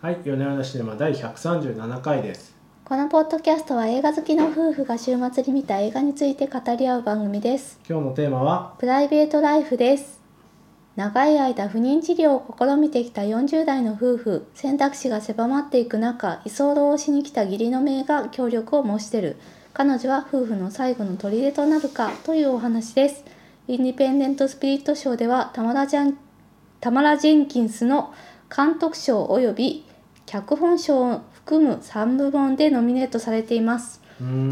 はい、夜な夜なシネマ第137回です。このポッドキャストは映画好きの夫婦が週末に見た映画について語り合う番組です。今日のテーマは、プライベートライフです。長い間不妊治療を試みてきた40代の夫婦、選択肢が狭まっていく中、居候をしに来た義理の姪が協力を申し出る。彼女は夫婦の最後の砦となるかというお話です。インディペンデント・スピリット賞ではタマラジャンタマラ・ジェンキンスの監督賞及び脚本賞を含む3部門でノミネートされています。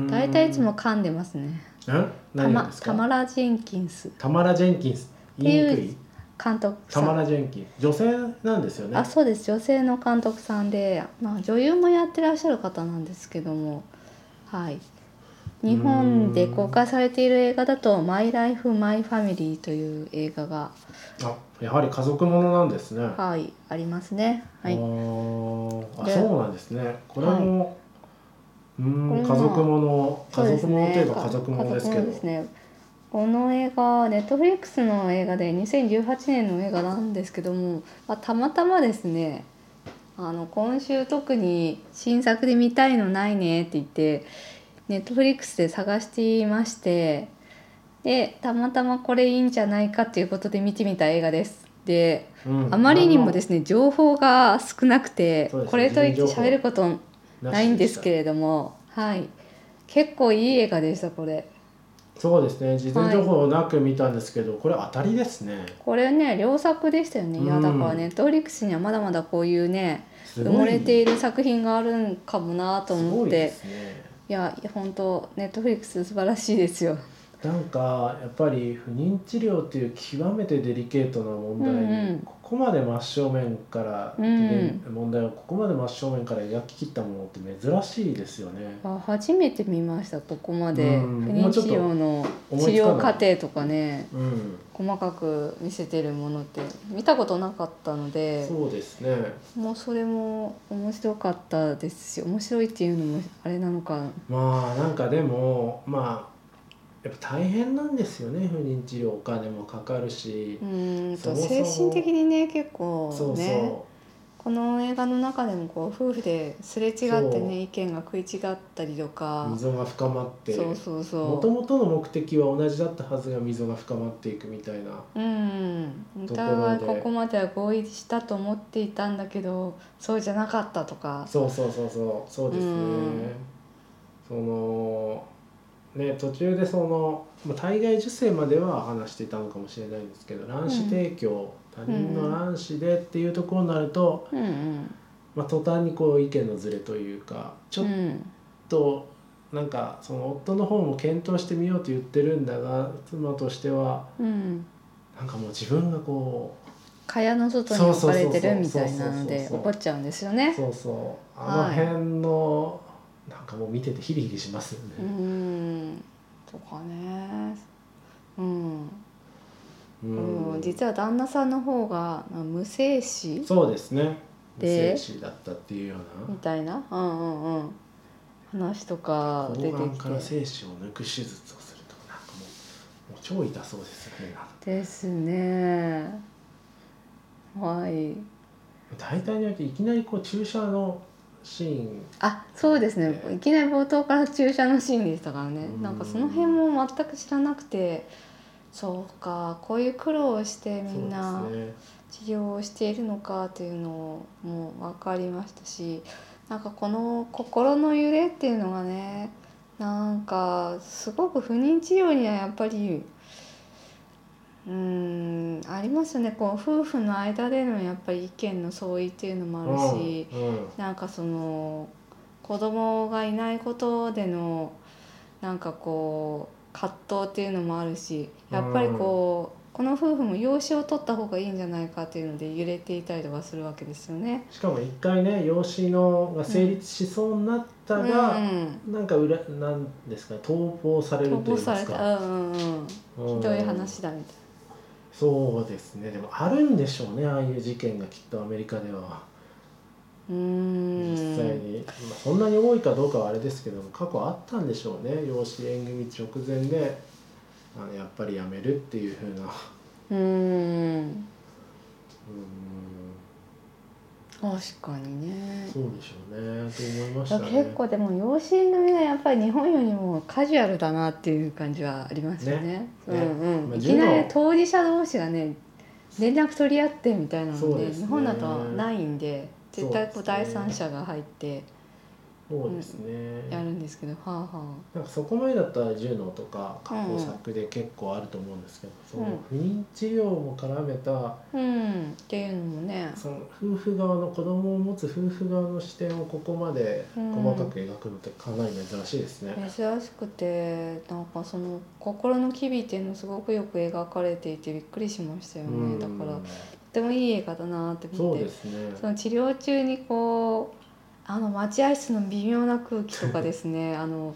大体いつも噛んでますね。んタマ何がですか？タマラ・ジェンキンスタマラ・ジェンキンス。っていい監督さん。タマラ・ジェンキンス。女性なんですよね。あそうです女性の監督さんで、まあ、女優もやってらっしゃる方なんですけどもはい日本で公開されている映画だと「マイ・ライフ・マイ・ファミリー」という映画が、あ、やはり家族ものなんですね。はい、ありますね。はい、あそうなんですね。これも、うーん、これも家族もの、家族ものといえねば家族ものですけどで。すねこの映画ネットフリックスの映画で2018年の映画なんですけども、まあ、たまたまですねあの今週特に新作で見たいのないねって言ってネットフリックスで探していましてでたまたまこれいいんじゃないかっていうことで見てみた映画です。でうんあまりにもですね情報が少なくて、ねこれといって喋ることないんですけれどもはい結構いい映画でしたこれ。そうですね。事前情報なく見たんですけど、これ当たりですね。これね良作でしたよね、いやうんだからネットフリックスにはまだまだこういうね埋もれている作品があるんかもなとす思って。いや本当ネットフリックス素晴らしいですよ。なんかやっぱり不妊治療っていう極めてデリケートな問題に、ここまで真正面から、うん。ね問題をここまで真正面から描き切ったものって珍しいですよね。あ初めて見ましたここまで。うん。不妊治療の治療過程とかね。うん、細かく見せてるものって見たことなかったのでそうですね。もうそれも面白かったですし面白いっていうのもあれなのか。まあなんかでもまあやっぱ大変なんですよね不妊治療お金もかかるし。う、ーんと精神的にね結構ね。そうそこの映画の中でもこう夫婦ですれ違ってね意見が食い違ったりとうか。溝が深まって。そうそうそう。もともとの目的は同じだったはずが溝が深まっていくみたいな。うん。お互いここまでは合意したと思っていたんだけどそうじゃなかったとか。そうそうそうそう。そうですね、うん。そのね途中でそのまあ体外受精までは話していたのかもしれないんですけど卵子提供、他人の卵子でっていうところになると、うんうん。まあ、途端にこう意見のずれというかちょっうんとなんかその夫の方も検討してみようと言ってるんだが妻としてはうん。なんかもう自分がこ蚊帳の外に置かれてるみたいなので怒っちゃうんですようね。そうそう。あのはい。辺の、なんかもう見ててヒリヒリしますよね。うーんとかね。うん、ううん、実は旦那さんの方がまあ無精子そうですね。無で精子だったっていうようみたいな、うんうんうん、話とかな出て抗がんからきて精子を抜く手術をするとなんかもうもう超痛そうですよねですね。はい。大体においていきなりこう注射のシーン。あそうですね。いきなり冒頭から注射のシーンでしたからね。うん。なんかその辺も全く知らなくてそうかこういう苦労をしてみんなそうですね。治療をしているのかっていうのも分かりましたしなんかこの心の揺れっていうのがねなんかすごく不妊治療にはやっぱりうーんありますよね。こう夫婦の間でのやっぱり意見の相違っていうのもあるし、うんうん。なんかその子供がいないことでのなんかこう葛藤っていうのもあるしやっぱりこう、この夫婦も養子を取った方がいいんじゃないかっていうので揺れていたりとかするわけですよね。しかも一回ね養子のが成立しそうになったが、うんなんか裏なんですかね逃亡される逃亡といいますかされた、うんうんうん、うん。ひどい話だみたいそうですね。でもあるんでしょうね。ああいう事件がきっとアメリカでは。な。うーん。実際に、まあ、そんなに多いかどうかはあれですけども過去あったんでしょうね。養子縁組直前であのやっぱりやめるっていうふうな。うーん。うーん確かにね。そうでしょうね。と思いましたね。結構でも養子の目はやっぱり日本よりもカジュアルだなっていう感じはありますよね。ね。うんうん、まあいきなり当事者同士がね連絡取り合ってみたいなのでね。日本だとないんで絶対こそう第三者が入ってそうですね、やるんですけど、はあはなんかそこまでだったら柔道とか加工作で結構あると思うんですけど、その不妊治療も絡めたあうん。っていうのもね。その夫婦側の子供を持つ夫婦側の視点をここまで細かく描くのってかなり珍しいですね。珍しくてなんかその心の機微っていうのすごくよく描かれていてびっくりしましたよね。だからとてもいい映画だなってそう思ってですね。その治療中にこうあの待合室の微妙な空気とかですねあの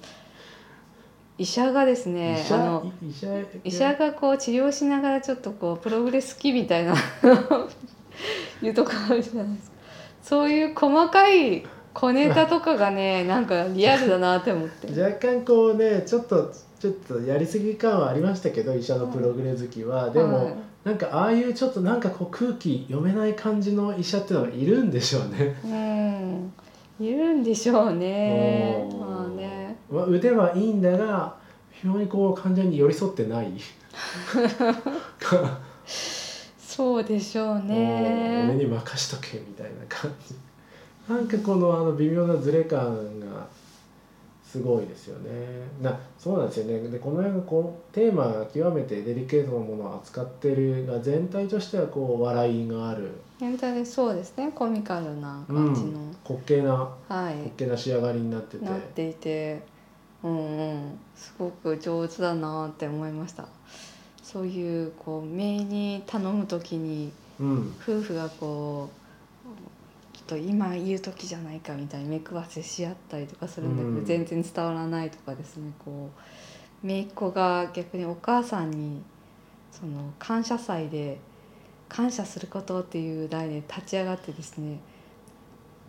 医者がですね医者？あの医者？医者がこう治療しながらちょっとこうプログレス期みたいな いうとこあるじゃないですか。そういう細かい小ネタとかがね なんかリアルだなって思って。若干こうねちょっとちょっとやりすぎ感はありましたけど医者のプログレ好きは、でも、はい。なんかああいうちょっとなんかこう空気読めない感じの医者っていうのがいるんでしょうね。うんいるんでしょうね。まあね。まあ、腕はいいんだが非常にこう患者に寄り添ってない。そうでしょうもう俺ねに任しとけみたいな感じ。なんかこのあの微妙なズレ感がすごいですよね。なそうなんですよね。でこの映画こうテーマが極めてデリケートなものを扱ってるが全体としてはこう笑いがある全体でそうですね。コミカルな感じの、滑稽なはい。滑稽な仕上がりになってて。なっていて。うんうん。すごく上手だなって思いました。そういうこう姪に頼む時にうん。夫婦がこうちょっと今言う時じゃないかみたいに目配せし合ったりとかするんだけど、うん。全然伝わらないとかですね。こう姪っ子が逆にお母さんにその感謝祭で感謝することっていう題で立ち上がってですね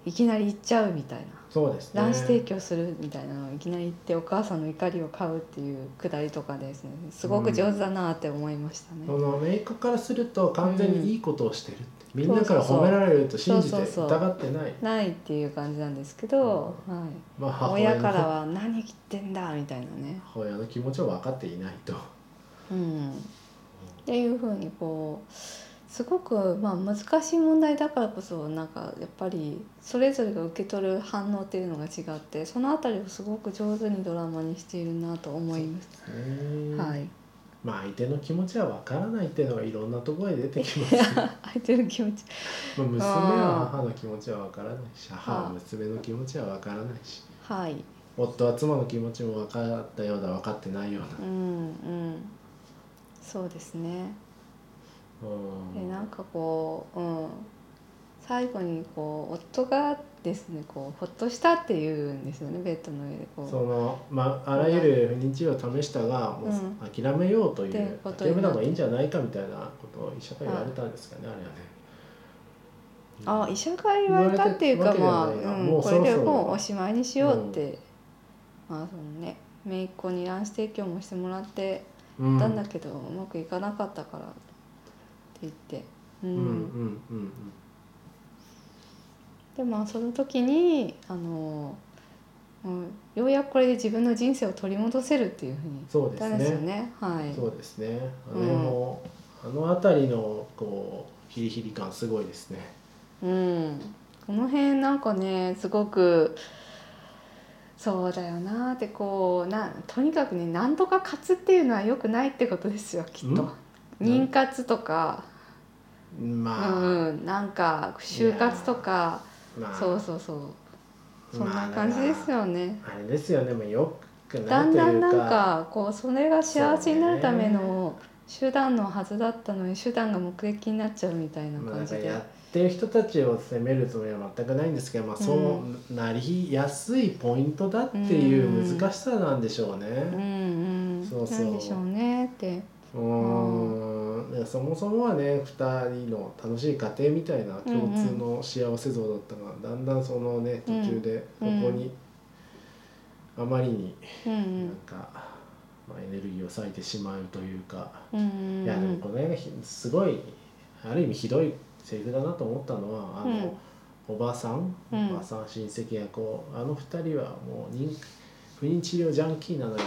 いきなり言っちゃうみたいな。そうですね。卵子提供するみたいなのをいきなり言ってお母さんの怒りを買うっていうくだりとかですねすごく上手だなって思いましたね。そのメイクからすると完全にいいことをしてるって、みんなから褒められると信じて疑ってない。ないっていう感じなんですけど、はい、まあ母親の親からは「何言ってんだ」みたいなね。母親の気持ちを分かっていないと。うん、っていうふうにこうすごくまあ難しい問題だからこそなんかやっぱりそれぞれが受け取る反応っていうのが違ってそのあたりをすごく上手にドラマにしているなと思います。はい、まあ相手の気持ちは分からないっていうのがいろんなところで出てきます、ま あ相手の気持ち。娘は母の気持ちは分からないし母ははあ娘の気持ちは分からないし。はい。夫は妻の気持ちも分かったようだ分かってないような。うんうん。そうですね。うんでなんかこう、うん、最後にこう夫がですねこうほっとしたっていうんですよねベッドの上でこう。そのまああらゆる不妊治療を試したがもううん。諦めようという、ことになって。諦めた方がいいんじゃないかみたいなことを医者が言われたんですかね、あれはね。あ医者が言われたっていうかまあ、うん、これでもうおしまいにしようって、まあそのね姪っ子に卵子提供もしてもらってうんたんだけど、うまくいかなかったから言って、うんうんうんうんでまあその時にあの、うん、ようやくこれで自分の人生を取り戻せるっていうふうにそうです言ったんですよね。ね。はい、そうですね。あの辺も、あの辺りのこうヒリヒリ感すごいですね。うん、この辺なんかねすごくそうだよなってこうなとにかくね何とか活っていうのは良くないってことですよきっとん？妊活とか、まあ、うん、なんか就活とかまあ、そうそうそう。そんまあな感じですよね。あれですよね。もうよくだなんだんなんかこうそれが幸せになるための手段のはずだったのに手段が目的になっちゃうみたいな感じで。んかやってる人たちを責めるつもりは全くないんですけど、まあ、そうなりやすいポイントだっていう難しさなんでしょうね。うん。うん、そうそう。なんでしょうねって。うーん、いやそもそもはね2人の楽しい家庭みたいな共通の幸せ像だったが、だんだんそのね途中でそこにあまりにうんうなんんか、まあ、エネルギーを割いてしまうというか、うんうんいやでもこの映画ひすごいある意味ひどいセリフだなと思ったのはあの、うん。おばさん、うん。おばさん親戚がこうあの二人はもう認不妊治療ジャンキーなのよ。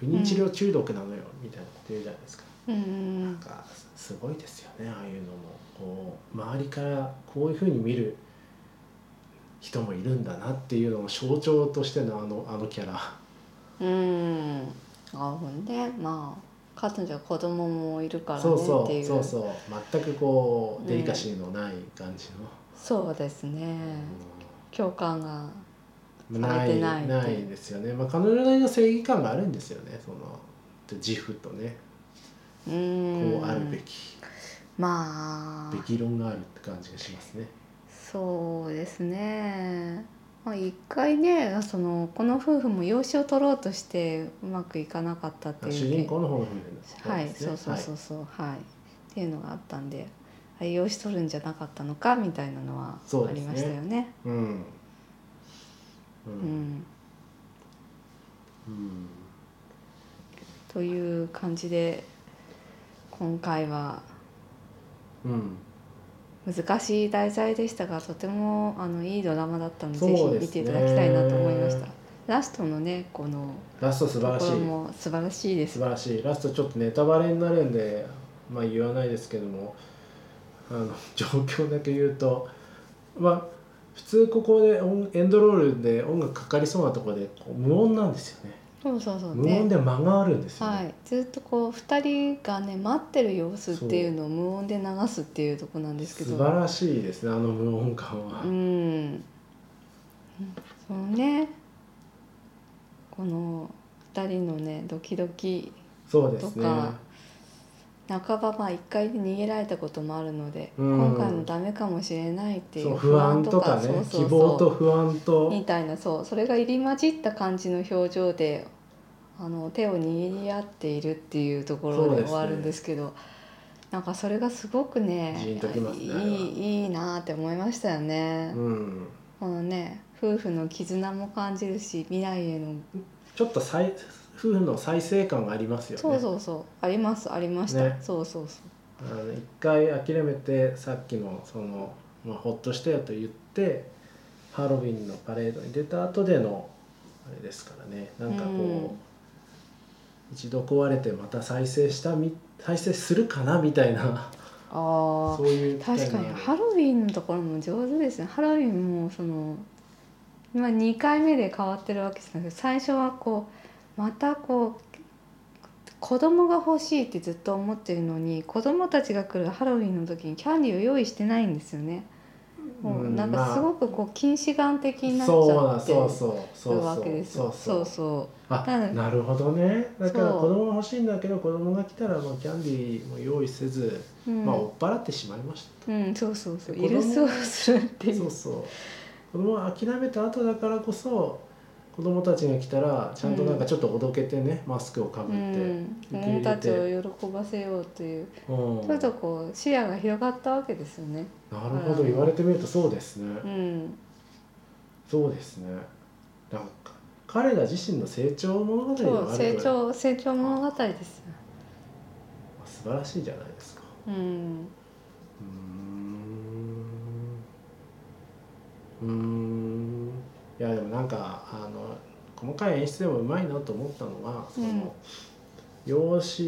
不妊治療中毒なのよ、みたいなこと言うじゃないですか。うんなんかすごいですよねああいうのも。こう周りからこういうふうに見る人もいるんだなっていうのの象徴としてのあのあのキャラ。うん。あほんでまあ彼女は子供もいるからねそう。そっていうう。そうそう。全くこうデリカシーのない感じの、そうですね。共感がうんないされてないないですよね、まあ、彼女なりの正義感があるんですよねその自負とねうこんうあるべき、まあ。べき論があるって感じがしますね。そうですね。まあ一回ねそのこの夫婦も養子を取ろうとしてうまくいかなかったっていう。主人公の方の夫はい、ですね。そうそうそうそう。はい、っていうのがあったんで養子取るんじゃなかったのかみたいなのはありましたよね。うん。うん。うん。うん。という感じで今回は。うん。難しい題材でしたがとてもあのいいドラマだったので、ね。ぜひ見ていただきたいなと思いました。ラストのねこのラスト素晴らしい。も素晴らしいです。素。晴らしい。ラストちょっとネタバレになるんでまあ言わないですけどもあの 状況だけ言うとまあ普通ここで音エンドロールで音楽かかりそうなところで無音なんですよねそうそうそう。無音ね。で間があるんですよね、はい、ずっとこう二人がね待ってる様子っていうのを無音で流すっていうところなんですけど。素晴らしいですねあの無音感は、うん、そのねこの2人のねドキドキそうですね。とか半ばまあ一回逃げられたこともあるので、うん。今回もダメかもしれないっていそうう不安とかねそうそうそう。希望と不安と。みたいなそうそれが入り混じった感じの表情であの手を握り合っているっていうところで終わるんですけどなんかそれがすごくねねいいいいなって思いましたよね。うん。このね夫婦の絆も感じるし未来へのちょっと再夫婦の再生感がありますよね。そうそうそう。ありますありました、ね。そうそうそあの一回諦めてさっきのその、まあ、ほっとしたよと言ってハロウィンのパレードに出た後でのあれですからね。なんかこう、うん。一度壊れてまた再生したみ再生するかなみたいな。うあそういうあ確かにハロウィンのところも上手ですね。ハロウィンもその今2回目で変わってるわけじゃなくて最初はこうまたこう子供が欲しいってずっと思ってるのに子供たちが来るハロウィンの時にキャンディーを用意してないんですよね。もうなんかすごくこう近視眼的になっちそうなゃってそうそうそうるわけですよ。そうそうあなるほどねだから子供が欲しいんだけど子供が来たらもうキャンディーも用意せず、うんまあ追っ払ってしまいましたうん、そうそうそう。イルスをするっていう。そうそう子供は諦めた後だからこそ子供たちが来たらちゃんとなんかちょっとおどけてね、マスクをかぶうって、ん、子供たちてを喜ばせようという、うん。ちょっとこう視野が広がったわけですよね。なるほど言われてみるとそうですね、うん、そうですね。なんか彼ら自身の成長物語そう成長成長物語です。よ。素晴らしいじゃないですか。うん、うんいやでもなんかあの細かい演出でもうまいなと思ったのがその、うん養子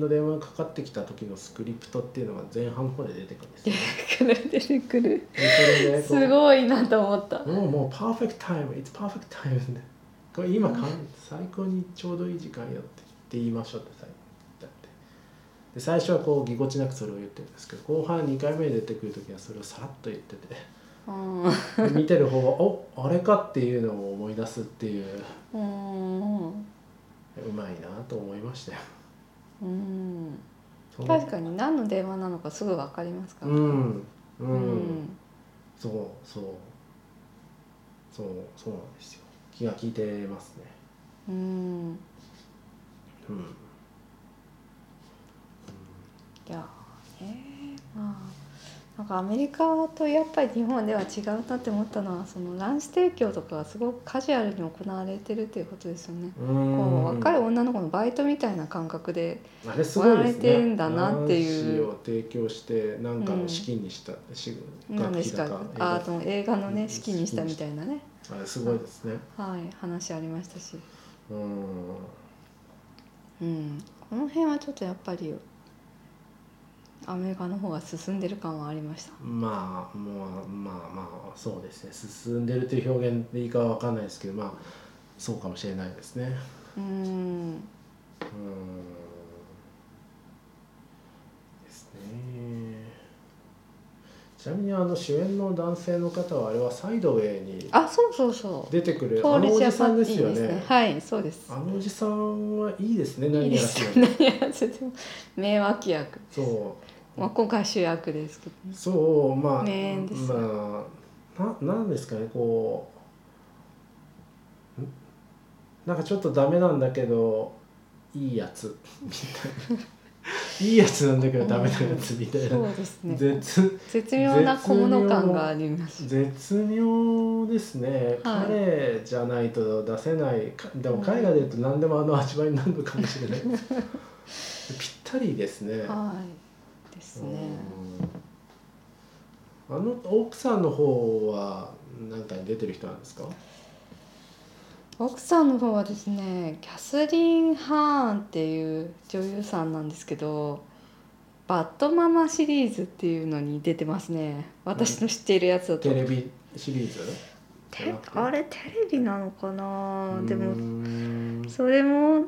の電話がかかってきた時のスクリプトっていうのが前半の方で出てくるんですよ、ね。出てくる。でそれでこすごいなと思ったう。もうもうパーフェクトタイム It's perfect time でこれ今かん最高にちょうどいい時間よって言いましょうって最で最初はこうぎこちなくそれを言ってるんですけど後半2回目に出てくる時はそれをさらっと言っててうん、で見てる方はおあれかっていうのを思い出すっていううん、うまいなと思いましたよ。うん、確かに何の電話なのかすぐわかりますから。うん。うん、うん、そうそうそうそうなんですよ。気が利いてますね。うん、うん。いやーねまあなんかアメリカとやっぱり日本では違うなって思ったのはその卵子提供とかがすごくカジュアルに行われてるっていうことですよね。うこう若い女の子のバイトみたいな感覚で行われてんだなっていう卵子を提供して何かの資金にした、し何ですかあの映画のね資金にしたみたいなね、あれすごいですね。はい、話ありましたし、うん。うん、この辺はちょっとやっぱりアメリカの方が進んでる感はありました。まあもうまあまあそうですね。進んでるという表現でいいかは分かんないですけどまあそうかもしれないですね。うん。うんですね。ちなみにあの主演の男性の方はあれはサイドウェイにあそうそうそう。出てくるあのおじさんですよね。ねはいそうです。あのおじさんはいいですね。い何やらせても何 やらせても名脇役、そうまあ、今回主役ですけどね。そうまあ名演です。まあななんですかねこうん？なんかちょっとダメなんだけどいいやつみたいな。いいやつなんだけどダメなやつみたいな、そうですね。絶絶妙な小物感があります。絶妙ですね、はい。彼じゃないと出せない。かでも海外で言うと何でもあの味わいになるのかもしれない。で すぴったりですね、はいですね。うん。あの奥さんの方は何かに出てる人なんですか？奥さんの方はですねキャスリン・ハーンっていう女優さんなんですけどバッドママシリーズっていうのに出てますね。私の知っているやつだと、テレビシリーズ？てあれテレビなのかな？でもん。それも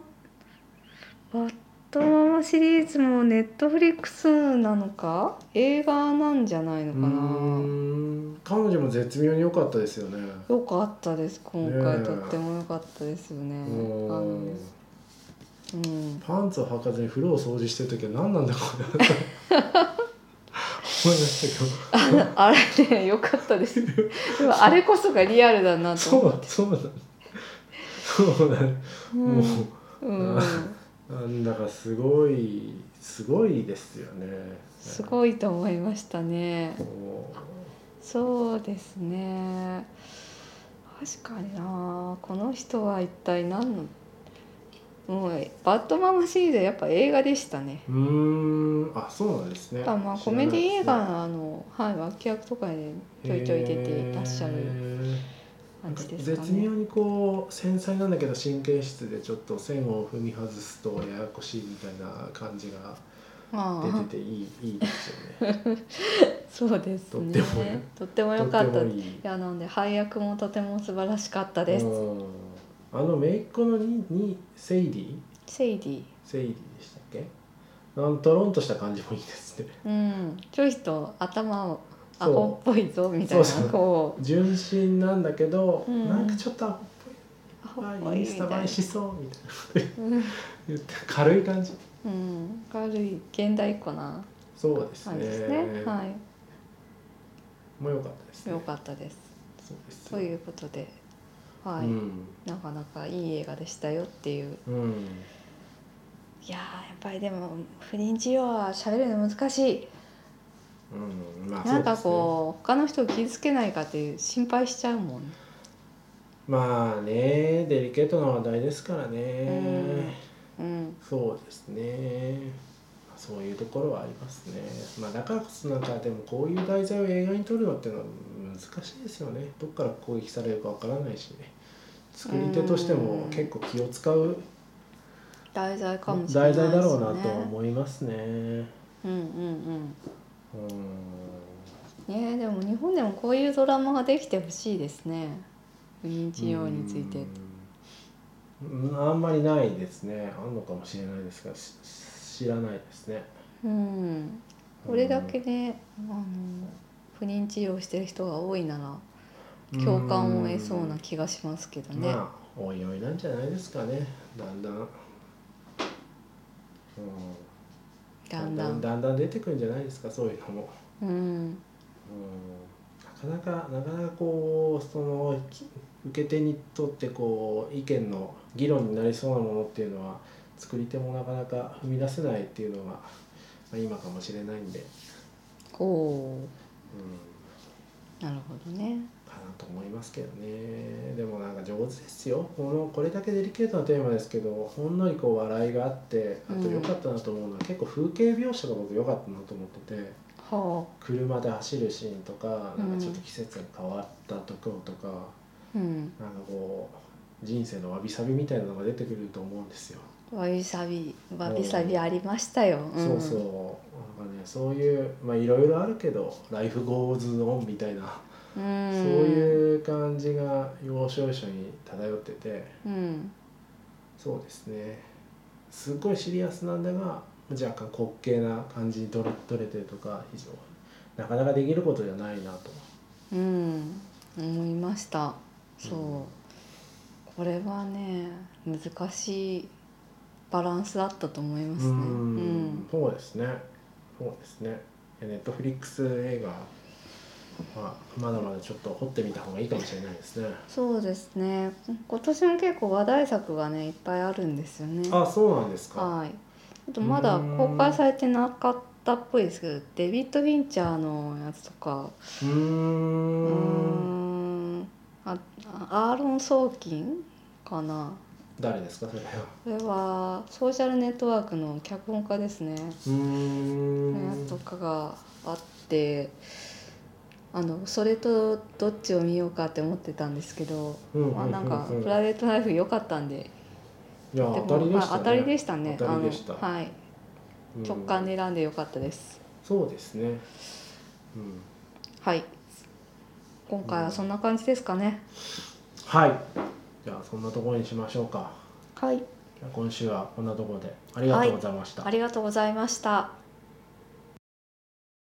バッドママシリーズも Netflix なのか？映画なんじゃないのかうーん。彼女も絶妙に良かったですよね。なよかったです。今回、ねえ。とっても良かったですよね。うん。パンツを履かずに風呂を掃除してる時は何なんだこれ。思いましたけど。あれね良かったです。でもあれこそがリアルだなとそう思って。そうだそうだね。もう。うん、なんだかすごいすごいですよね。すごいと思いましたね。こそうですね。確かにな。この人は一体何の？もうバッドママシリーズはやっぱ映画でしたね。うん。あそうなんですね。あまあコメディ映画のあの、はい、脇役とかでちょいちょい出ていらっしゃる感じですかね。絶妙にこう繊細なんだけど神経質でちょっと線を踏み外すとややこしいみたいな感じが出てていいいいですよね。そうですね。とってもね。とっても良かった。いい。いやなので配役もとても素晴らしかったです。うん。あの姪っ子のににセイディセイディセイディでしたっけ？なんとろんとした感じもいいですね。うん。ちょいと頭をアホっぽいぞみたいなこう。純真なんだけど、うん。なんかちょっとアホっぽいインスタ映えしそうみたいな。な言って軽い感じ。うん、うん、軽い現代っ子なそうですね。ですね。はい。もう良かったですね。良かったです。そうですということではい、うん。なかなかいい映画でしたよっていう。うん。いやーやっぱりでも不妊治療は喋るの難しいうんまあ。なんかこう他の人を傷つけないかっていう心配しちゃうもんまあねデリケートな話題ですからね、うんそうですね。そういうところはありますね。まあだからこそなんかでもこういう題材を映画に撮るのっていうのは難しいですよね。どっから攻撃されるかわからないしね。作り手としても結構気を使う題材かもしれないですね。題材だろうなとは思いますね。うんうんうんうんねえでも日本でもこういうドラマができてほしいですね。不妊治療について。うん。あんまりないですね。あんのかもしれないですがし知らないですね。うん。これだけねあの不妊治療してる人が多いなら共感を得そうな気がしますけどね、まあおいおいなんじゃないですかね。だんだん、うん、だんだん。だんだん出てくるんじゃないですかそういうのも、うん。うん、なかなかなかなかこうそのき受け手にとってこう意見の議論になりそうなものっていうのは作り手もなかなか踏み出せないっていうのが、まあ、今かもしれないんで。こううん、なるほどね。かなと思いますけどね。でもなんか上手ですよ。このこれだけデリケートなテーマですけどほんのりこう笑いがあってあと良かったなと思うのは、結構風景描写が僕良かったなと思ってては車で走るシーンとかなんかちょっと季節が変わったところとか、あうん。なんかこう人生のわびさびみたいなのが出てくると思うんですよ。わびさびわびさびありましたよ、ん。そうそう。なんかねそういうまあいろいろあるけど「 Life goes on」みたいな、うん。そういう感じが要所要所に漂っててうん。そうですね。すごいシリアスなんだが若干滑稽な感じに撮れ撮れてるとか非常なかなかできることじゃないなと。うん。思いました。そう、うんこれはね難しいバランスだったと思いますね。ううんん。そうですねそうですね。ネットフリックス映画、まあ、まだまだちょっと掘ってみた方がいいかもしれないですね。そうですね。今年も結構話題作がねいっぱいあるんですよね。あそうなんですか。はい。あとまだ公開されてなかったっぽいですけどデビッド・フィンチャーのやつとか。うん。ーん。あアーロン・ソーキンかな誰ですかそれは。これはソーシャルネットワークの脚本家ですね。うーん。とかがあってあのそれとどっちを見ようかって思ってたんですけど、まあ、なんかプライベートライフ良かったんで。いや当たりでしたね。まあ当たりでしたね。あのはい。うん。直感で選んで良かったです、そうですね。うん。はい。今回はそんな感じですかね、はいじゃあそんなところにしましょうか。はい。今週はこんなところで。ありがとうございました、ありがとうございました